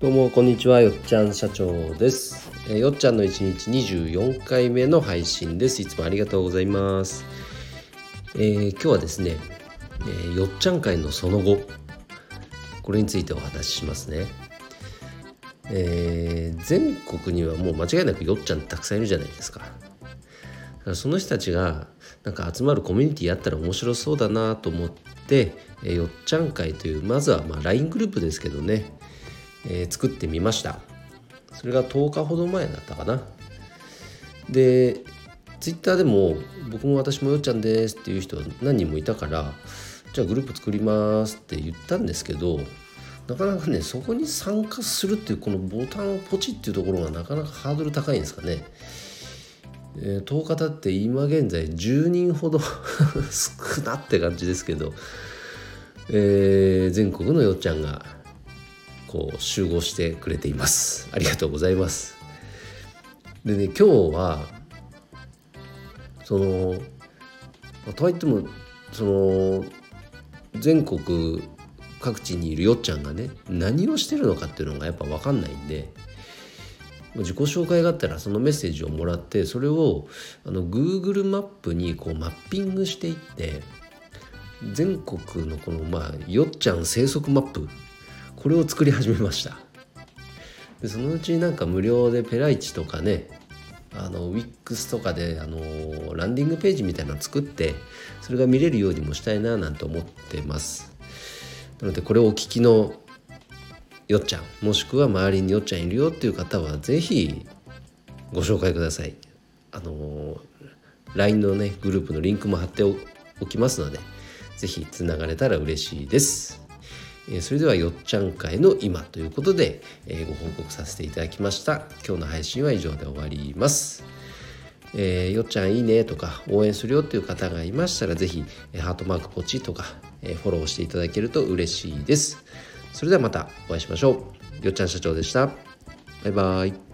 どうもこんにちは。よっちゃん社長です、えーよっちゃんの1日24回目の配信です。いつもありがとうございます、えー今日はですね、えーよっちゃん会のその後。これについてお話ししますね。えー全国にはもう間違いなくよっちゃんたくさんいるじゃないですか。その人たちがなんか集まるコミュニティあったら面白そうだなと思って、えよっちゃん会というまずはま LINE グループですけどね、えー作ってみました。それが10日ほど前だったかな。で Twitter でも僕も私もよっちゃんですっていう人何人もいたからじゃあグループ作りますって言ったんですけどなかなかねそこに参加するっていうこのボタンをポチっていうところがなかなかハードル高いんですかね。えー10日経って今現在10人ほど 少なって感じですけど、えー全国のよっちゃんがこう集合してくれています。ありがとうございます。でね今日はそのとはいってもその全国各地にいるよっちゃんがね何をしてるのかっていうのがやっぱ分かんないんで自己紹介があったらそのメッセージをもらってそれをあの Google マップにこうマッピングしていって全国のこのまあよっちゃん生息マップこれを作り始めました。でそのうちなんか無料でペライチとかねあの WIX とかであのランディングページみたいなのを作ってそれが見れるようにもしたいななんて思ってます。なのでこれをお聞きのよっちゃんもしくは周りによっちゃんいるよっていう方は是非ご紹介ください。あの LINE のねグループのリンクも貼っておきますので是非つながれたら嬉しいです。えそれではよっちゃん会の今ということで、えご報告させていただきました。今日の配信は以上で終わります。えーよっちゃんいいねとか応援するよっていう方がいましたら是非えハートマークポチとか、えフォローしていただけると嬉しいです。それではまたお会いしましょう。よっちゃん社長でした。バイバイ。